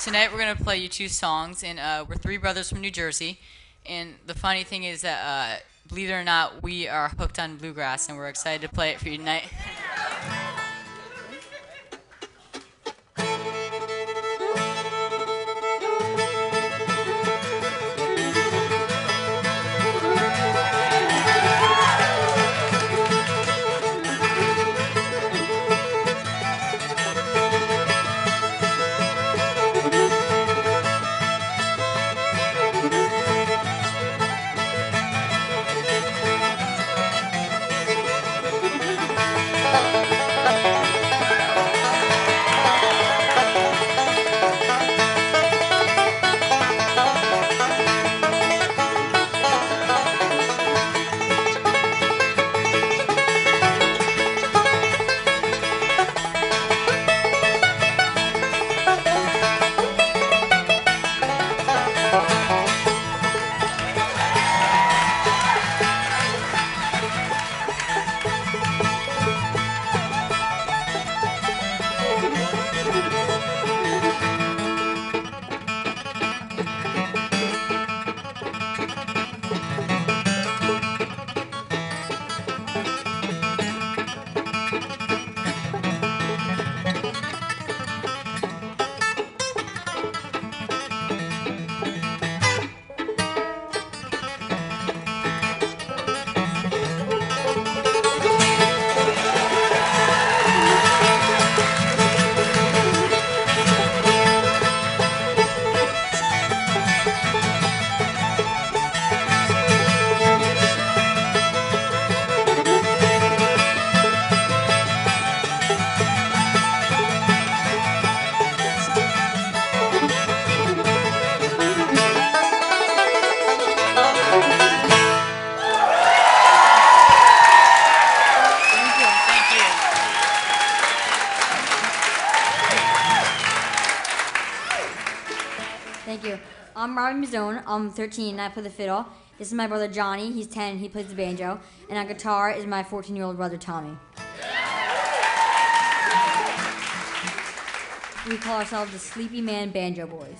tonight we're gonna play you two songs, and uh, we're three brothers from New Jersey. And the funny thing is that, uh, believe it or not, we are hooked on bluegrass, and we're excited to play it for you tonight. you. I'm Robbie Mizzone. I'm 13 and I play the fiddle. This is my brother Johnny. He's 10. He plays the banjo. And on guitar is my 14 year old brother Tommy. We call ourselves the Sleepy Man Banjo Boys.